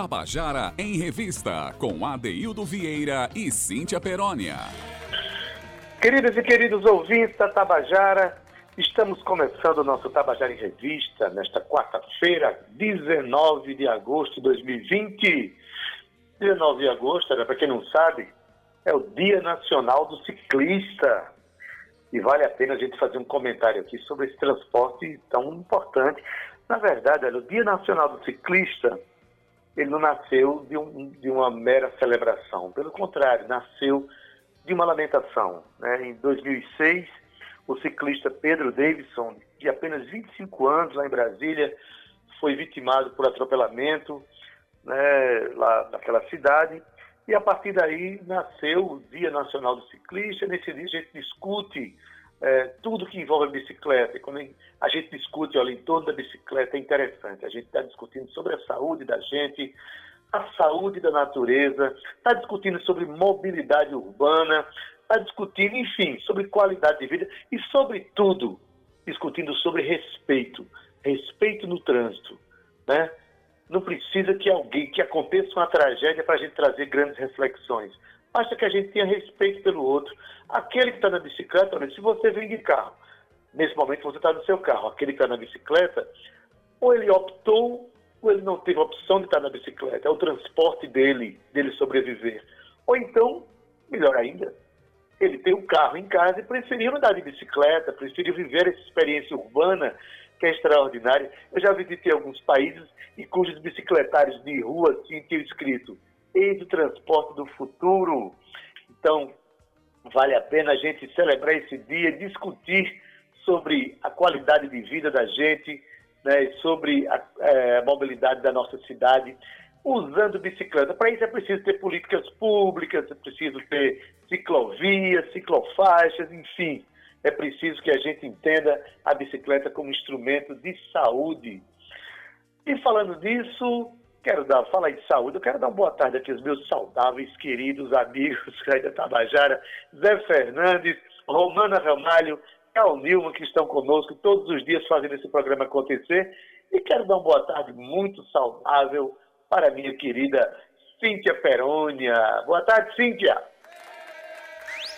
Tabajara em Revista, com Adeildo Vieira e Cíntia Perónia. Queridos e queridos ouvintes da Tabajara, estamos começando o nosso Tabajara em Revista nesta quarta-feira, 19 de agosto de 2020. 19 de agosto, para quem não sabe, é o Dia Nacional do Ciclista. E vale a pena a gente fazer um comentário aqui sobre esse transporte tão importante. Na verdade, olha, o Dia Nacional do Ciclista, ele não nasceu de, um, de uma mera celebração. Pelo contrário, nasceu de uma lamentação. Né? Em 2006, o ciclista Pedro Davidson, de apenas 25 anos, lá em Brasília, foi vitimado por atropelamento né, lá naquela cidade e a partir daí nasceu o Dia Nacional do Ciclista. Nesse dia a gente discute é, tudo que envolve bicicleta. Quando a gente discute olha, em torno da bicicleta, é interessante. A gente está discutindo sobre a saúde da gente, a saúde da natureza, está discutindo sobre mobilidade urbana, está discutindo, enfim, sobre qualidade de vida e, sobretudo, discutindo sobre respeito. Respeito no trânsito. Né? Não precisa que alguém, que aconteça uma tragédia para a gente trazer grandes reflexões. Basta que a gente tenha respeito pelo outro. Aquele que está na bicicleta, se você vem de carro, nesse momento você está no seu carro, aquele que está na bicicleta, ou ele optou, ou ele não teve opção de estar na bicicleta, é o transporte dele, dele sobreviver. Ou então, melhor ainda, ele tem um carro em casa e preferiu andar de bicicleta, preferiu viver essa experiência urbana que é extraordinária. Eu já visitei alguns países e cujos bicicletários de rua assim, tinham escrito eis o transporte do futuro. Então, vale a pena a gente celebrar esse dia, discutir sobre a qualidade de vida da gente, né, sobre a, é, a mobilidade da nossa cidade, usando bicicleta. Para isso é preciso ter políticas públicas, é preciso ter ciclovias, ciclofaixas, enfim. É preciso que a gente entenda a bicicleta como instrumento de saúde. E falando disso, quero dar, falar em saúde, eu quero dar uma boa tarde aqui aos meus saudáveis, queridos amigos da Tabajara, Zé Fernandes, Romana Ramalho, Cal Nilma, que estão conosco todos os dias fazendo esse programa acontecer. E quero dar uma boa tarde muito saudável para a minha querida Cíntia Perônia. Boa tarde, Cíntia.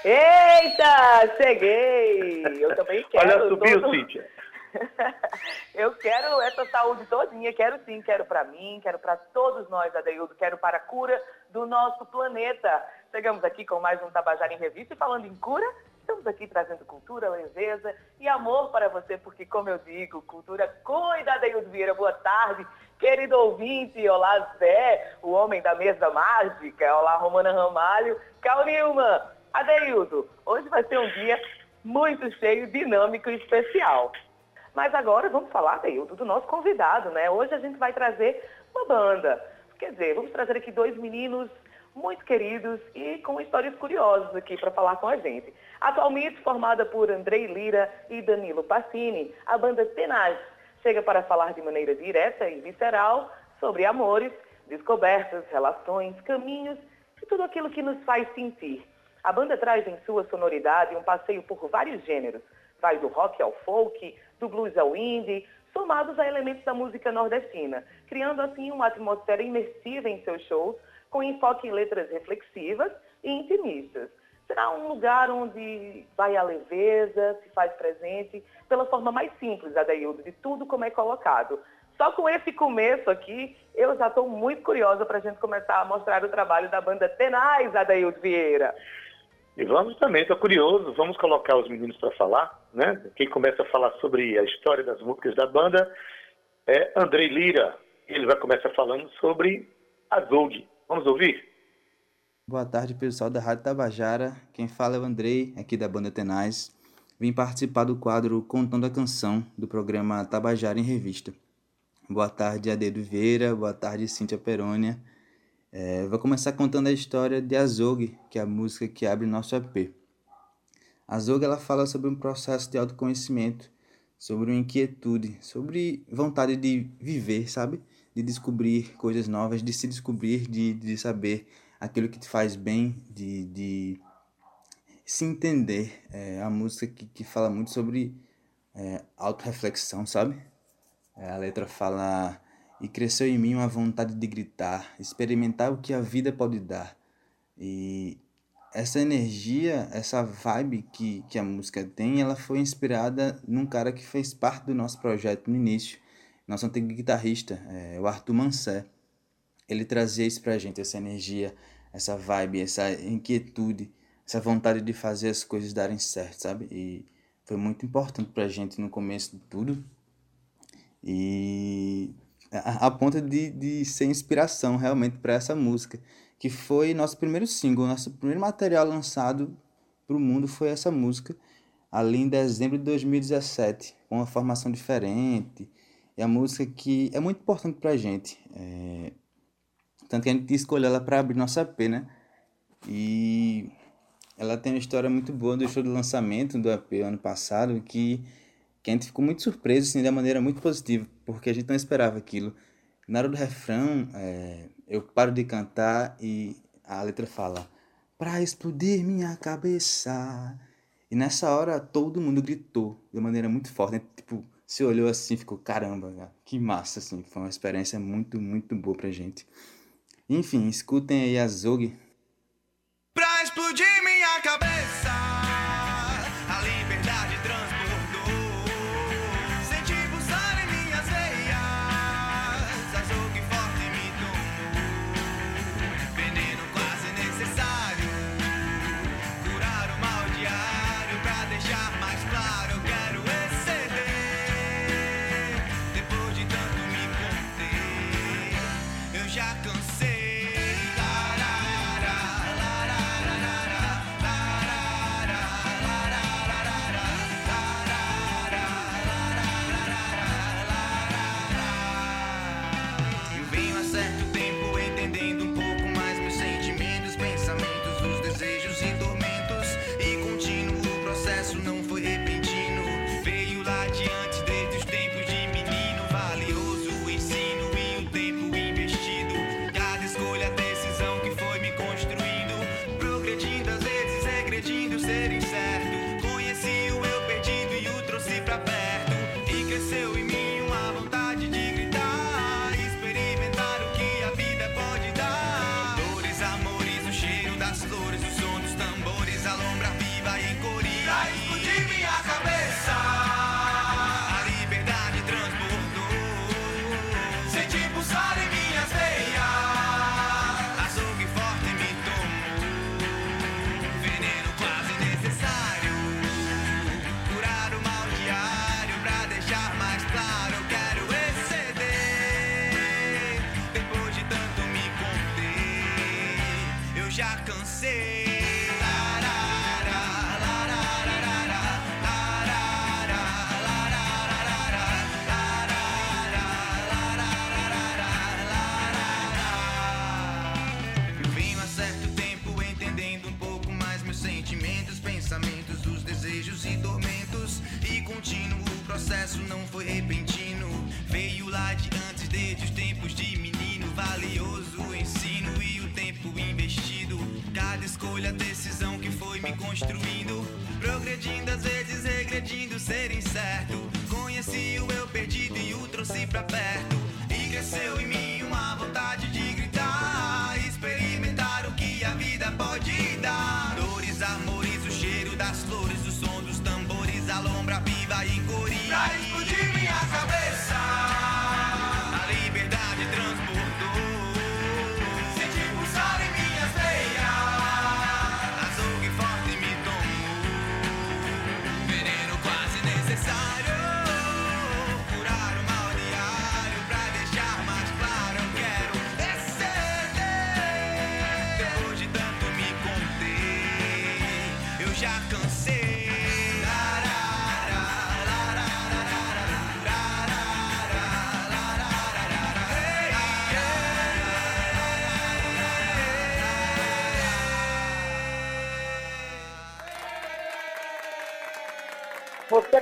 Eita, cheguei! Eu também quero. Olha, subiu, todo... Cíntia. eu quero essa saúde todinha, quero sim, quero para mim, quero para todos nós, Adeildo, quero para a cura do nosso planeta. Chegamos aqui com mais um Tabajara em Revista e falando em cura, estamos aqui trazendo cultura, leveza e amor para você, porque como eu digo, cultura cuida, Adeildo Vieira, boa tarde. Querido ouvinte, olá Zé, o homem da mesa mágica, olá Romana Ramalho, Cal Nilma, Adeildo, hoje vai ser um dia muito cheio, dinâmico e especial. Mas agora vamos falar, Adeildo, do nosso convidado, né? Hoje a gente vai trazer uma banda. Quer dizer, vamos trazer aqui dois meninos muito queridos e com histórias curiosas aqui para falar com a gente. Atualmente formada por Andrei Lira e Danilo Passini, a banda Tenaz chega para falar de maneira direta e visceral sobre amores, descobertas, relações, caminhos e tudo aquilo que nos faz sentir. A banda traz em sua sonoridade um passeio por vários gêneros. Vai do rock ao folk, do blues ao indie, somados a elementos da música nordestina, criando assim uma atmosfera imersiva em seus shows, com enfoque em letras reflexivas e intimistas. Será um lugar onde vai a leveza, se faz presente, pela forma mais simples, Adaildo, de tudo como é colocado. Só com esse começo aqui, eu já estou muito curiosa para a gente começar a mostrar o trabalho da banda Tenais, Adaildo Vieira. E vamos também, estou curioso, vamos colocar os meninos para falar, né? Quem começa a falar sobre a história das músicas da banda é Andrei Lira. Ele vai começar falando sobre a Zoug. Vamos ouvir? Boa tarde, pessoal da Rádio Tabajara. Quem fala é o Andrei, aqui da banda Tenaz. Vim participar do quadro Contando a Canção, do programa Tabajara em Revista. Boa tarde, Adedo Vieira. Boa tarde, Cíntia Perônia. É, vou começar contando a história de Azog, que é a música que abre nosso EP. Azog ela fala sobre um processo de autoconhecimento, sobre uma inquietude, sobre vontade de viver, sabe? De descobrir coisas novas, de se descobrir, de, de saber aquilo que te faz bem, de, de se entender. É a música que, que fala muito sobre é, autorreflexão, sabe? É, a letra fala e cresceu em mim uma vontade de gritar, experimentar o que a vida pode dar. E essa energia, essa vibe que, que a música tem, ela foi inspirada num cara que fez parte do nosso projeto no início, nosso antigo guitarrista, é, o Arthur Mancé. Ele trazia isso pra gente, essa energia, essa vibe, essa inquietude, essa vontade de fazer as coisas darem certo, sabe? E foi muito importante pra gente no começo de tudo. E a, a ponto de, de ser inspiração realmente para essa música, que foi nosso primeiro single, nosso primeiro material lançado para o mundo foi essa música, ali em dezembro de 2017, com uma formação diferente. É a música que é muito importante para a gente. É... Tanto que a gente escolheu ela para abrir nossa EP, né? E ela tem uma história muito boa do show do lançamento do EP ano passado, que que a gente ficou muito surpreso, assim, de maneira muito positiva, porque a gente não esperava aquilo. Na hora do refrão, é, eu paro de cantar e a letra fala: Pra explodir minha cabeça. E nessa hora todo mundo gritou de maneira muito forte, né? Tipo, se olhou assim, ficou caramba, cara, que massa, assim. Foi uma experiência muito, muito boa pra gente. Enfim, escutem aí a Zog. Pra explodir minha cabeça.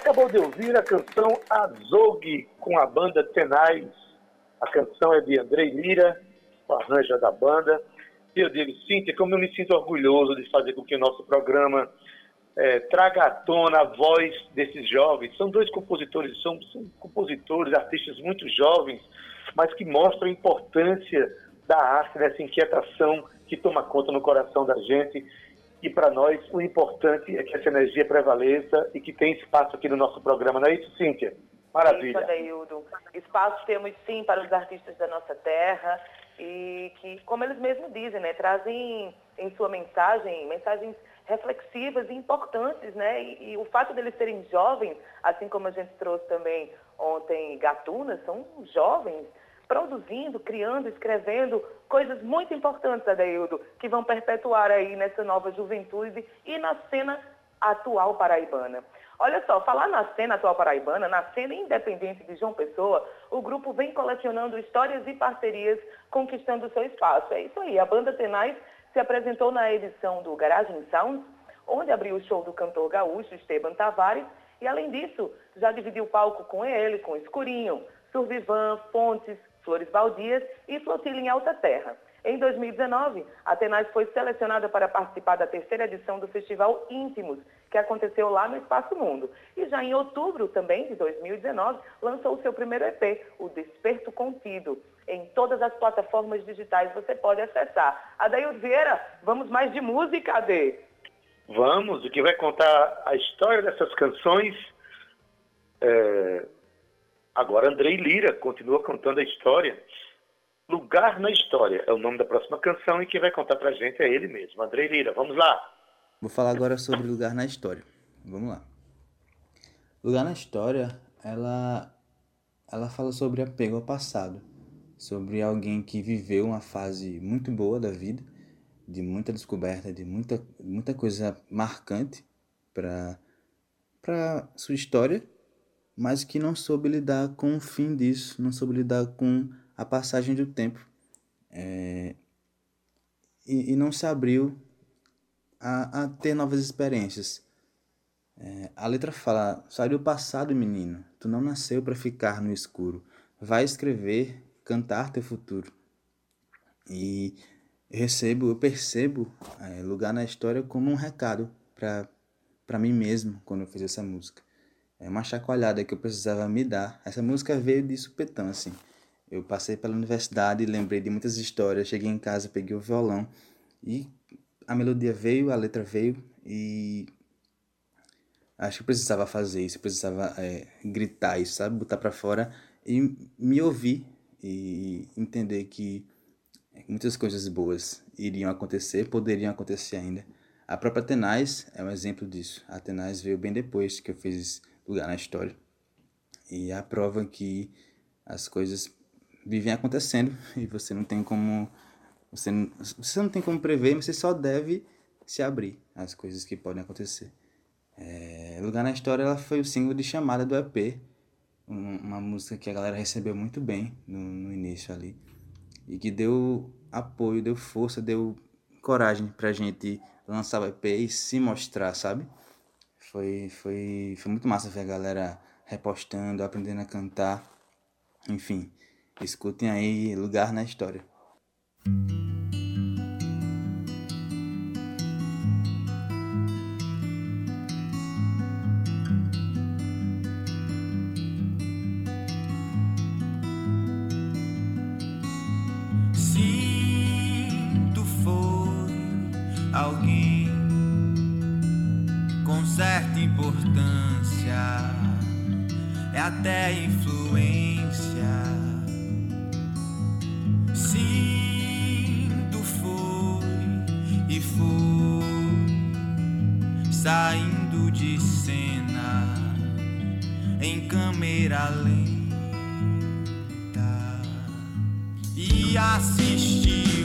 Acabou de ouvir a canção Azog com a banda Tenais. A canção é de Andrei Lira, o arranjo da banda. E eu digo, Cíntia, como eu me sinto orgulhoso de fazer com que o nosso programa é, traga à tona a voz desses jovens. São dois compositores, são, são compositores, artistas muito jovens, mas que mostram a importância da arte, dessa inquietação que toma conta no coração da gente. E para nós, o importante é que essa energia prevaleça e que tem espaço aqui no nosso programa, não é isso, Cíntia? Maravilha. Isso. Espaço temos sim para os artistas da nossa terra e que, como eles mesmos dizem, né, trazem em sua mensagem mensagens reflexivas e importantes, né? E, e, o fato deles serem jovens, assim como a gente trouxe também ontem Gatunas, são jovens produzindo, criando, escrevendo coisas muito importantes, Adeildo, que vão perpetuar aí nessa nova juventude e na cena atual paraibana. Olha só, falar na cena atual paraibana, na cena independente de João Pessoa, o grupo vem colecionando histórias e parcerias, conquistando seu espaço. É isso aí, a banda Tenais se apresentou na edição do Garagem Sounds, onde abriu o show do cantor gaúcho Esteban Tavares, e além disso, já dividiu o palco com ele, com Escurinho, Survivan, Fontes, Flores Baldias e Flotilha em Alta Terra. Em 2019, a Tenaz foi selecionada para participar da terceira edição do Festival Íntimos, que aconteceu lá no Espaço Mundo. E já em outubro também de 2019, lançou seu primeiro EP, o Desperto Contido. Em todas as plataformas digitais você pode acessar. Adair Vieira, vamos mais de música, Ade? Vamos, o que vai contar a história dessas canções. É... Agora, Andrei Lira continua contando a história. Lugar na História é o nome da próxima canção e quem vai contar pra gente é ele mesmo, Andrei Lira. Vamos lá! Vou falar agora sobre Lugar na História. Vamos lá. Lugar na História, ela, ela fala sobre apego ao passado, sobre alguém que viveu uma fase muito boa da vida, de muita descoberta, de muita, muita coisa marcante para sua história, mas que não soube lidar com o fim disso, não soube lidar com a passagem do tempo é, e, e não se abriu a, a ter novas experiências. É, a letra fala: sai do passado, menino. Tu não nasceu para ficar no escuro. Vai escrever, cantar teu futuro. E eu recebo, eu percebo é, lugar na história como um recado para mim mesmo quando eu fiz essa música. É uma chacoalhada que eu precisava me dar. Essa música veio de supetão, assim. Eu passei pela universidade, lembrei de muitas histórias, cheguei em casa, peguei o violão e a melodia veio, a letra veio e acho que precisava fazer isso, precisava é, gritar isso, sabe? Botar para fora e me ouvir e entender que muitas coisas boas iriam acontecer, poderiam acontecer ainda. A própria Tenaz é um exemplo disso. A Tenaz veio bem depois que eu fiz lugar na história. E é a prova que as coisas vivem acontecendo e você não tem como você não, você não tem como prever, mas você só deve se abrir às coisas que podem acontecer. É, Lugar na História ela foi o single de chamada do EP, uma música que a galera recebeu muito bem no, no início ali e que deu apoio, deu força, deu coragem pra gente lançar o EP e se mostrar, sabe? Foi, foi, foi muito massa ver a galera repostando, aprendendo a cantar. Enfim, escutem aí Lugar na História. Com certa importância, é até influência. Saindo de cena em câmera lenta. E assistir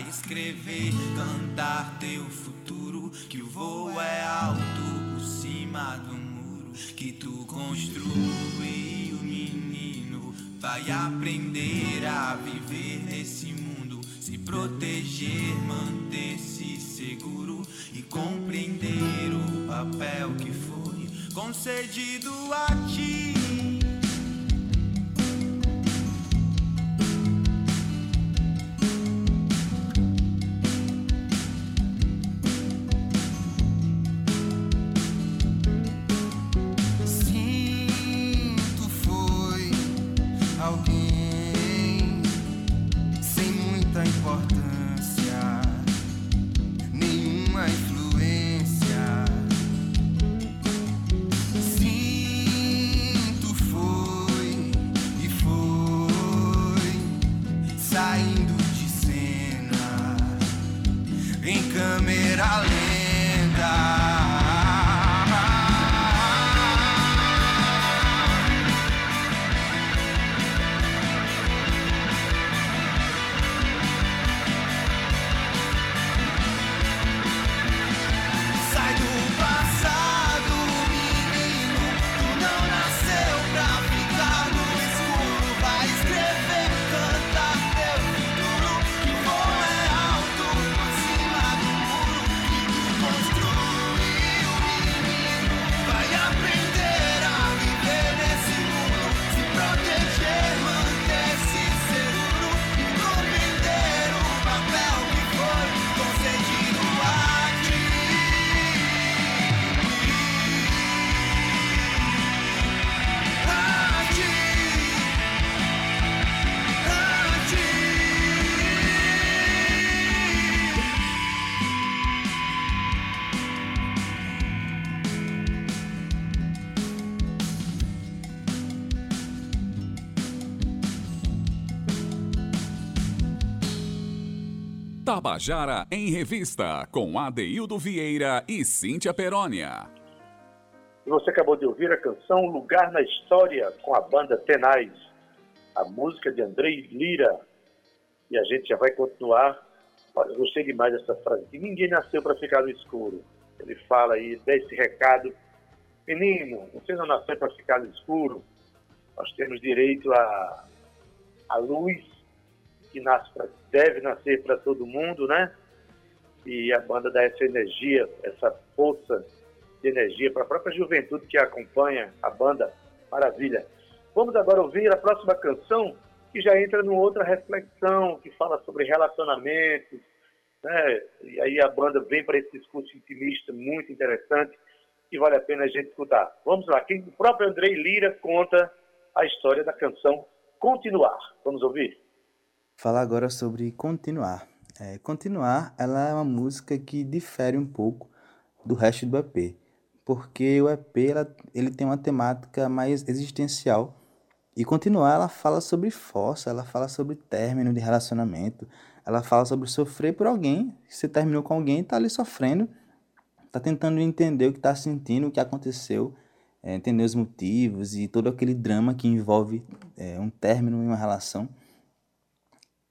escrever, cantar teu futuro. Que o voo é alto por cima do muro que tu construiu, menino. Vai aprender a viver nesse mundo, se proteger, manter-se seguro e compreender o papel que foi concedido a ti. Câmera lenta. Tabajara em Revista, com Adeildo Vieira e Cíntia Perónia. Você acabou de ouvir a canção Lugar na História com a banda Tenais, a música de Andrei Lira. E a gente já vai continuar. Olha, eu gostei demais dessa frase, que ninguém nasceu para ficar no escuro. Ele fala aí, dá esse recado. Menino, você não nasceu para ficar no escuro. Nós temos direito à, à luz, que nasce pra, deve nascer para todo mundo, né? E a banda dá essa energia, essa força de energia para a própria juventude que acompanha a banda. Maravilha. Vamos agora ouvir a próxima canção, que já entra numa outra reflexão, que fala sobre relacionamentos, né? E aí a banda vem para esse discurso intimista muito interessante, que vale a pena a gente escutar. Vamos lá, quem, o próprio Andrei Lira conta a história da canção Continuar. Vamos ouvir? Falar agora sobre Continuar. É, Continuar, ela é uma música que difere um pouco do resto do EP, porque o EP ela, ele tem uma temática mais existencial e Continuar ela fala sobre força, ela fala sobre término de relacionamento, ela fala sobre sofrer por alguém, você terminou com alguém, tá ali sofrendo, tá tentando entender o que tá sentindo, o que aconteceu, é, entender os motivos e todo aquele drama que envolve é, um término em uma relação.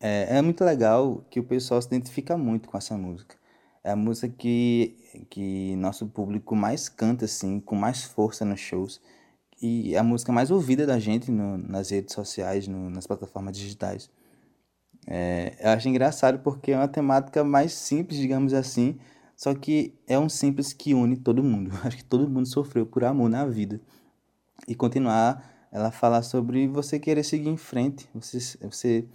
É, é muito legal que o pessoal se identifica muito com essa música. É a música que, que nosso público mais canta, assim, com mais força nos shows. E é a música mais ouvida da gente no, nas redes sociais, no, nas plataformas digitais. É, eu acho engraçado porque é uma temática mais simples, digamos assim, só que é um simples que une todo mundo. Acho que todo mundo sofreu por amor na vida. E continuar, ela fala sobre você querer seguir em frente, você, você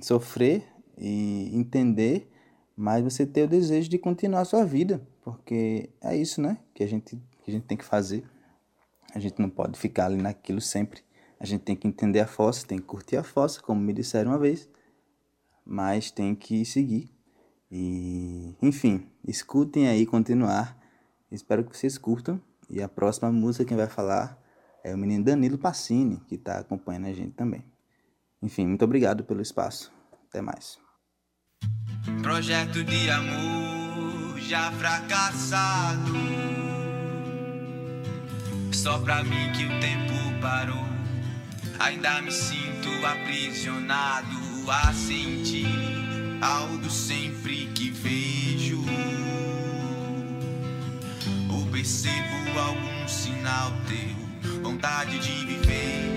sofrer e entender, mas você ter o desejo de continuar a sua vida, porque é isso, né? Que a gente, que a gente tem que fazer. A gente não pode ficar ali naquilo sempre. A gente tem que entender a fossa, tem que curtir a fossa, como me disseram uma vez, mas tem que seguir. E, enfim, escutem aí continuar. Espero que vocês curtam. E a próxima música quem vai falar é o menino Danilo Passini, que está acompanhando a gente também. Enfim, muito obrigado pelo espaço. Até mais. Projeto de amor já fracassado. Só pra mim que o tempo parou. Ainda me sinto aprisionado a sentir algo sempre que vejo. Ou percebo algum sinal teu, vontade de viver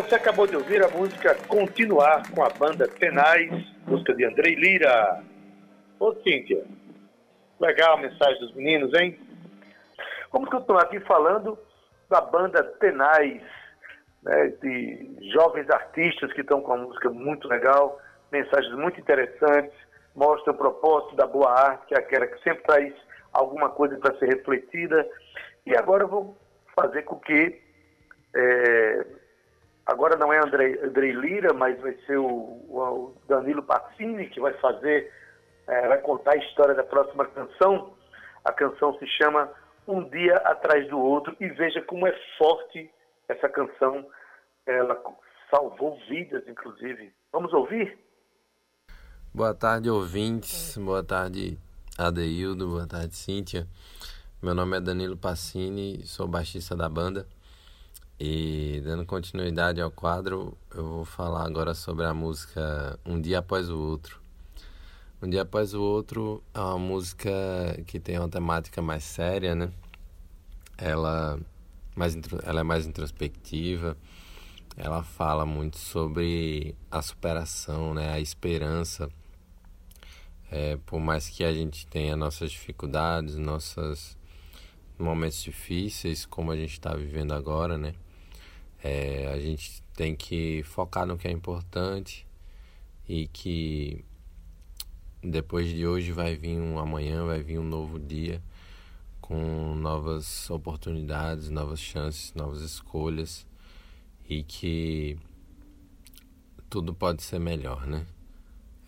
Você acabou de ouvir a música Continuar com a banda Tenais, música de Andrei Lira. Ô Cíntia, legal a mensagem dos meninos, hein? Vamos continuar aqui falando da banda Tenais, né, de jovens artistas que estão com uma música muito legal, mensagens muito interessantes, mostram o propósito da boa arte, que é aquela que sempre traz alguma coisa para ser refletida. E agora eu vou fazer com que é, agora não é Andrei, Andrei Lira, mas vai ser o, o Danilo Passini que vai fazer, é, vai contar a história da próxima canção. A canção se chama Um Dia Atrás do Outro e veja como é forte essa canção. Ela salvou vidas, inclusive. Vamos ouvir? Boa tarde, ouvintes. Boa tarde, Adeildo. Boa tarde, Cíntia. Meu nome é Danilo Passini, sou baixista da banda. E dando continuidade ao quadro, eu vou falar agora sobre a música Um Dia Após o Outro. Um Dia Após o Outro é uma música que tem uma temática mais séria, né? Ela, mais, ela é mais introspectiva, ela fala muito sobre a superação, né? A esperança. É, por mais que a gente tenha nossas dificuldades, nossos momentos difíceis, como a gente está vivendo agora, né? É, a gente tem que focar no que é importante e que depois de hoje vai vir um amanhã, vai vir um novo dia com novas oportunidades, novas chances, novas escolhas e que tudo pode ser melhor, né?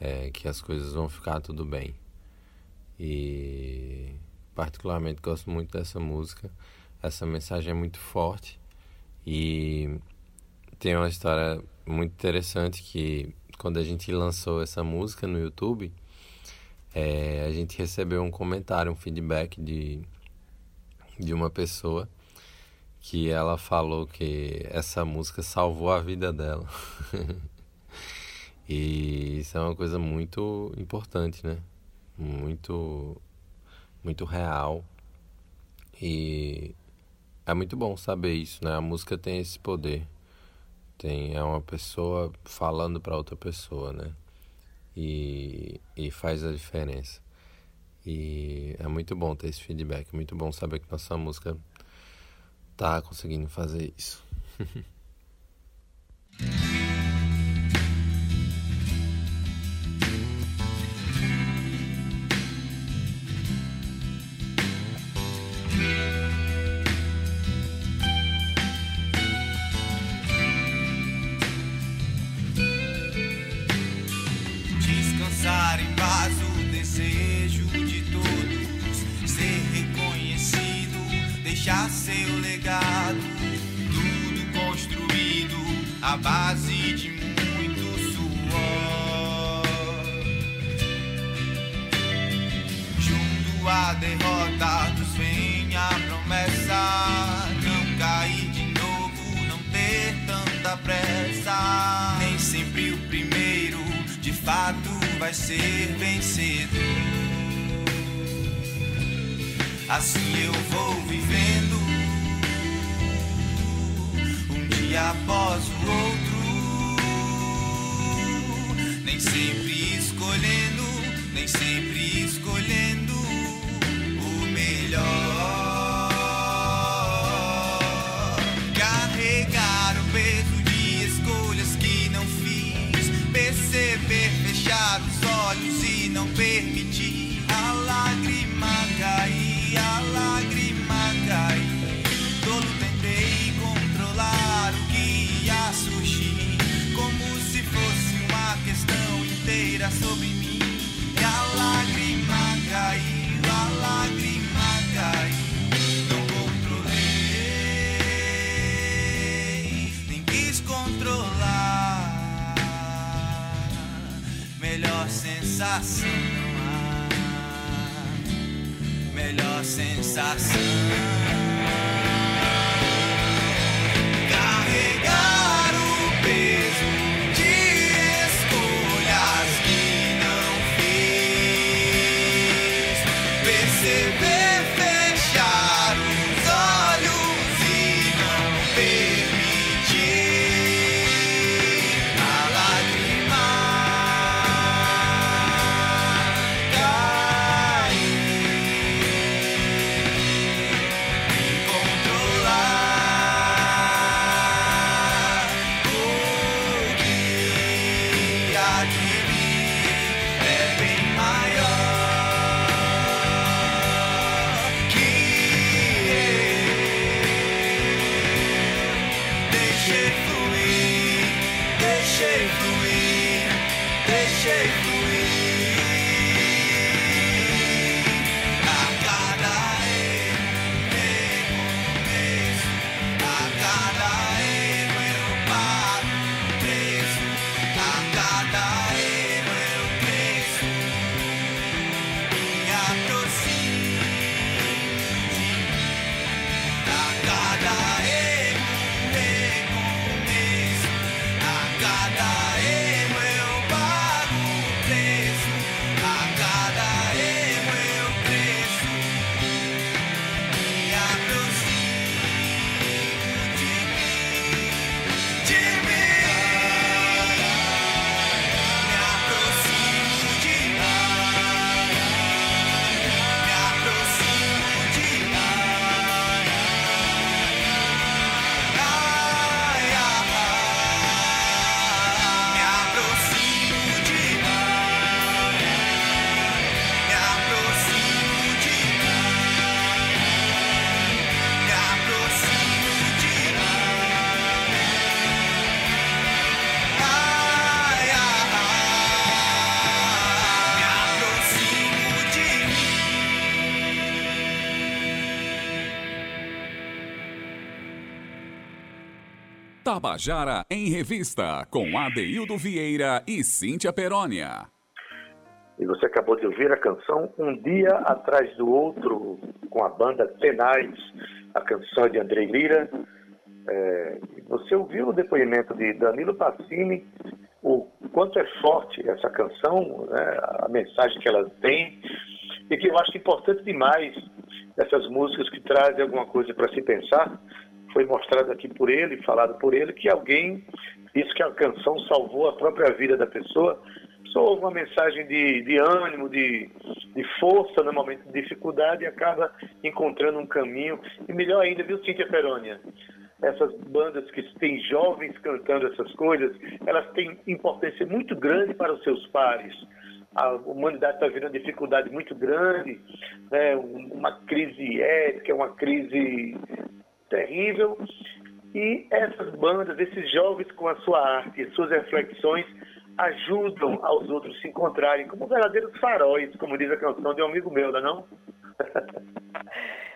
É, que as coisas vão ficar tudo bem. E particularmente gosto muito dessa música. Essa mensagem é muito forte e tem uma história muito interessante que quando a gente lançou essa música no YouTube, é, a gente recebeu um comentário, um feedback de, de uma pessoa que ela falou que essa música salvou a vida dela. e isso é uma coisa muito importante, né? Muito, muito real. E é muito bom saber isso, né? A música tem esse poder. Tem, é uma pessoa falando para outra pessoa, né? E, e faz a diferença. E é muito bom ter esse feedback, muito bom saber que nossa música tá conseguindo fazer isso. deixei fluir, deixei fluir, deixei fluir. Tabajara em Revista, com Adeildo Vieira e Cíntia Perónia. E você acabou de ouvir a canção Um Dia Atrás do Outro, com a banda Tenais, a canção de Andrei Lira. É, você ouviu o depoimento de Danilo Passini, o quanto é forte essa canção, né, a mensagem que ela tem, e que eu acho importante demais essas músicas que trazem alguma coisa para se pensar. Foi mostrado aqui por ele, falado por ele, que alguém disse que a canção salvou a própria vida da pessoa. Só uma mensagem de, de ânimo, de, de força no momento de dificuldade e acaba encontrando um caminho. E melhor ainda, viu, Cíntia Perônia? essas bandas que têm jovens cantando essas coisas, elas têm importância muito grande para os seus pares. A humanidade está vivendo dificuldade muito grande, né? uma crise ética, uma crise terrível. E essas bandas, esses jovens com a sua arte, suas reflexões, ajudam aos outros se encontrarem como verdadeiros faróis, como diz a canção de um amigo meu, não é não?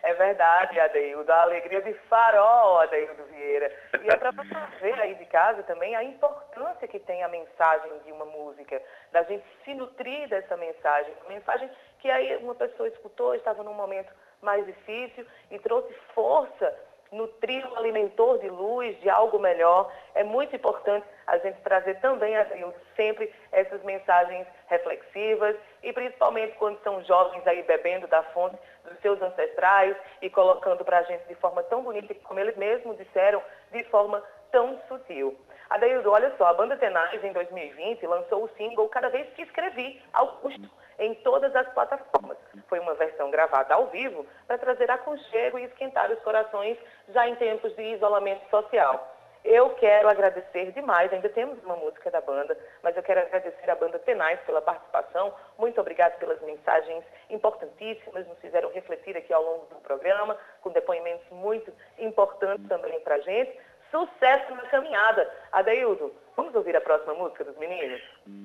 É verdade, Adeildo. A alegria de farol, Adeildo Vieira. E é para você ver aí de casa também a importância que tem a mensagem de uma música, da gente se nutrir dessa mensagem. Mensagem que aí uma pessoa escutou, estava num momento mais difícil e trouxe força nutrir um alimentor de luz, de algo melhor. É muito importante a gente trazer também a sempre essas mensagens reflexivas e principalmente quando são jovens aí bebendo da fonte dos seus ancestrais e colocando para a gente de forma tão bonita, como eles mesmos disseram, de forma tão sutil. Adeildo, olha só, a banda Tenaz em 2020 lançou o single Cada Vez Que Escrevi, Augusto, em todas as plataformas. Foi uma versão gravada ao vivo para trazer aconchego e esquentar os corações já em tempos de isolamento social. Eu quero agradecer demais, ainda temos uma música da banda, mas eu quero agradecer a banda Tenais pela participação. Muito obrigado pelas mensagens importantíssimas, nos fizeram refletir aqui ao longo do programa, com depoimentos muito importantes também para a gente. Sucesso na caminhada. Adeildo, vamos ouvir a próxima música dos meninos?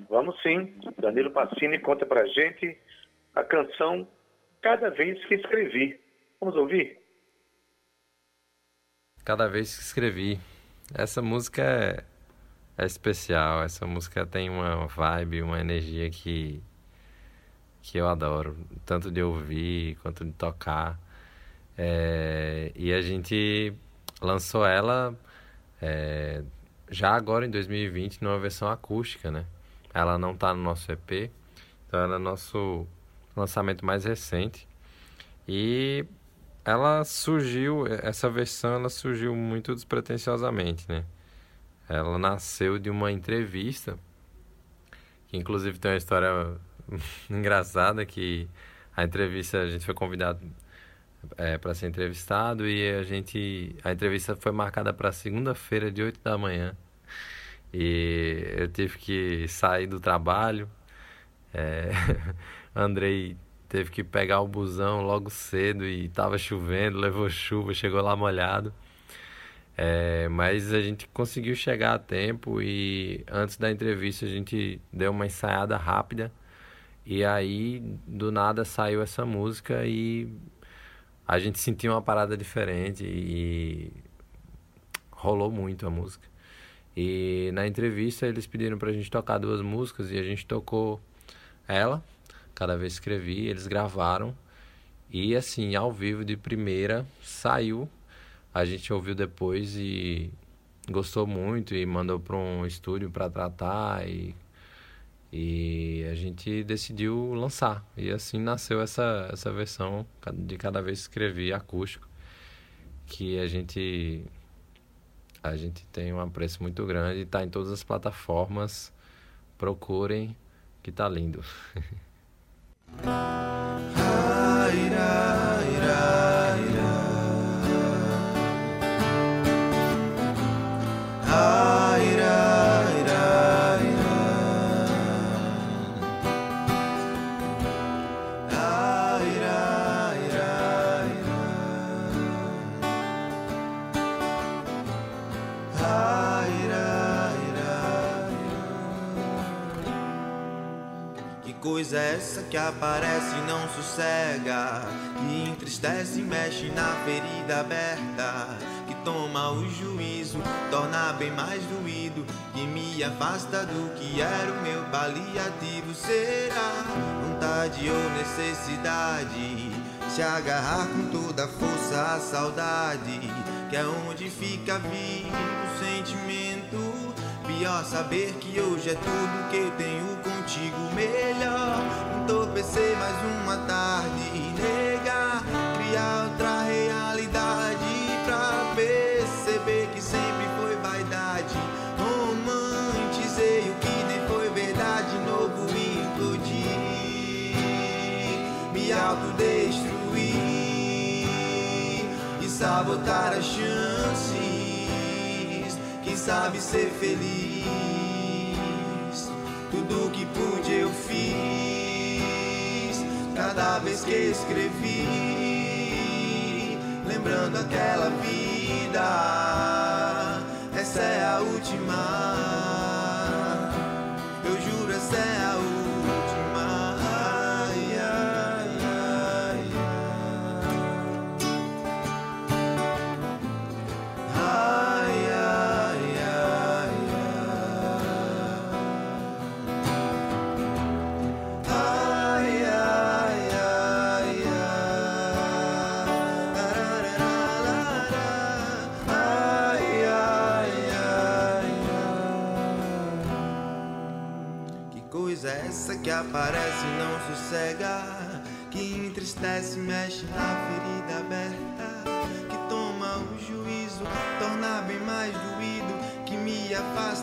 Vamos sim. Danilo Passini conta pra gente a canção Cada Vez que Escrevi. Vamos ouvir? Cada vez que escrevi. Essa música é, é especial. Essa música tem uma vibe, uma energia que, que eu adoro. Tanto de ouvir quanto de tocar. É, e a gente lançou ela é, já agora em 2020 numa versão acústica, né? Ela não está no nosso EP, então ela é nosso lançamento mais recente. E ela surgiu, essa versão ela surgiu muito despretensiosamente, né? Ela nasceu de uma entrevista, que inclusive tem uma história engraçada que a entrevista a gente foi convidado é, para ser entrevistado e a gente a entrevista foi marcada para segunda-feira de 8 da manhã. E eu tive que sair do trabalho. É, Andrei teve que pegar o busão logo cedo e estava chovendo levou chuva chegou lá molhado. É, mas a gente conseguiu chegar a tempo e antes da entrevista a gente deu uma ensaiada rápida. E aí do nada saiu essa música e a gente sentiu uma parada diferente e rolou muito a música. E na entrevista eles pediram pra gente tocar duas músicas e a gente tocou ela, cada vez escrevi, eles gravaram e assim, ao vivo de primeira, saiu. A gente ouviu depois e gostou muito e mandou para um estúdio para tratar e e a gente decidiu lançar. E assim nasceu essa, essa versão de cada vez escrevi acústico, que a gente a gente tem um apreço muito grande, está em todas as plataformas. Procurem, que tá lindo. coisa é essa que aparece e não sossega? Que entristece e mexe na ferida aberta. Que toma o juízo, torna bem mais doído, que me afasta do que era o meu paliativo. Será vontade ou necessidade? Se agarrar com toda a força à saudade, que é onde fica vivo o sentimento. Pior saber que hoje é tudo que eu tenho contigo. Melhor entorpecer mais uma tarde e negar, criar outra realidade pra perceber que sempre foi vaidade. Romantizei o que nem foi verdade, novo implodi, me autodestruir e sabotar as chances. Sabe ser feliz? Tudo que pude eu fiz. Cada vez que escrevi, lembrando aquela vida. Essa é a última. Eu juro, essa é a que aparece e não sossega? Que entristece, mexe na ferida aberta. Que toma o juízo, torna bem mais doído. Que me afasta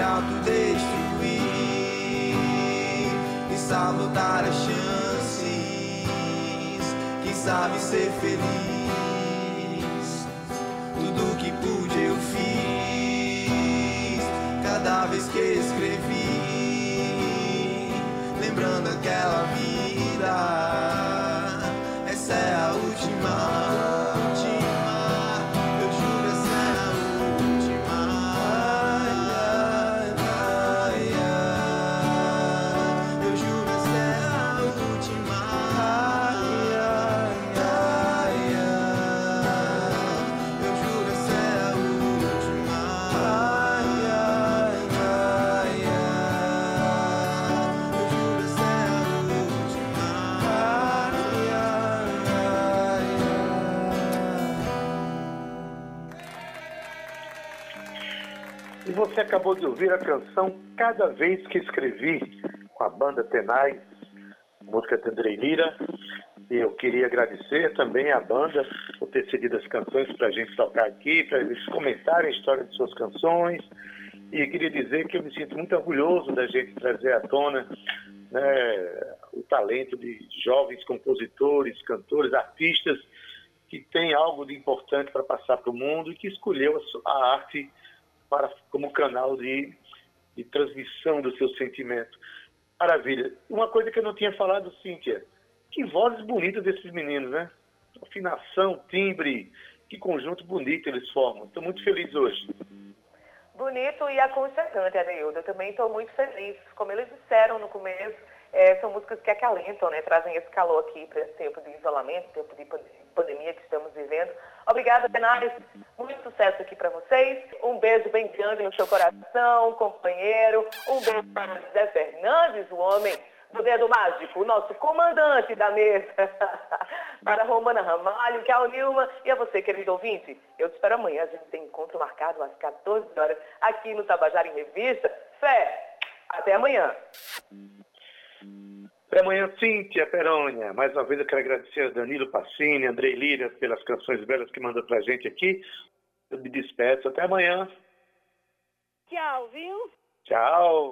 me autodestruir e sabotar as chances. Quem sabe ser feliz? Tudo que pude eu fiz. Cada vez que escrevi, lembrando aquela vida. Você acabou de ouvir a canção Cada Vez que Escrevi, com a banda Tenais, música de Andrei Lira. Eu queria agradecer também à banda por ter cedido as canções para a gente tocar aqui, para eles comentarem a história de suas canções. E queria dizer que eu me sinto muito orgulhoso da gente trazer à tona né, o talento de jovens compositores, cantores, artistas que têm algo de importante para passar para o mundo e que escolheu a arte para, como canal de, de transmissão do seu sentimento. Maravilha. Uma coisa que eu não tinha falado, Cíntia, que vozes bonitas desses meninos, né? Afinação, timbre, que conjunto bonito eles formam. Estou muito feliz hoje. Bonito e aconchegante, Adeildo. Eu também estou muito feliz. Como eles disseram no começo, eh, são músicas que acalentam, né? Trazem esse calor aqui para esse tempo de isolamento, tempo de pan- pandemia que estamos vivendo. Obrigada, Benares. Muito sucesso aqui para vocês. Um beijo bem grande no seu coração, companheiro. Um beijo para José Fernandes, o homem do dedo mágico, o nosso comandante da mesa. para Romana Ramalho, o Nilma e a você, querido ouvinte. Eu te espero amanhã. A gente tem encontro marcado às 14 horas aqui no Tabajara em Revista. Fé! Até amanhã. Até amanhã, Cíntia Perônia. Mais uma vez eu quero agradecer a Danilo Passini, Andrei Lira, pelas canções belas que mandam pra gente aqui. Eu me despeço. Até amanhã. Tchau, viu? Tchau.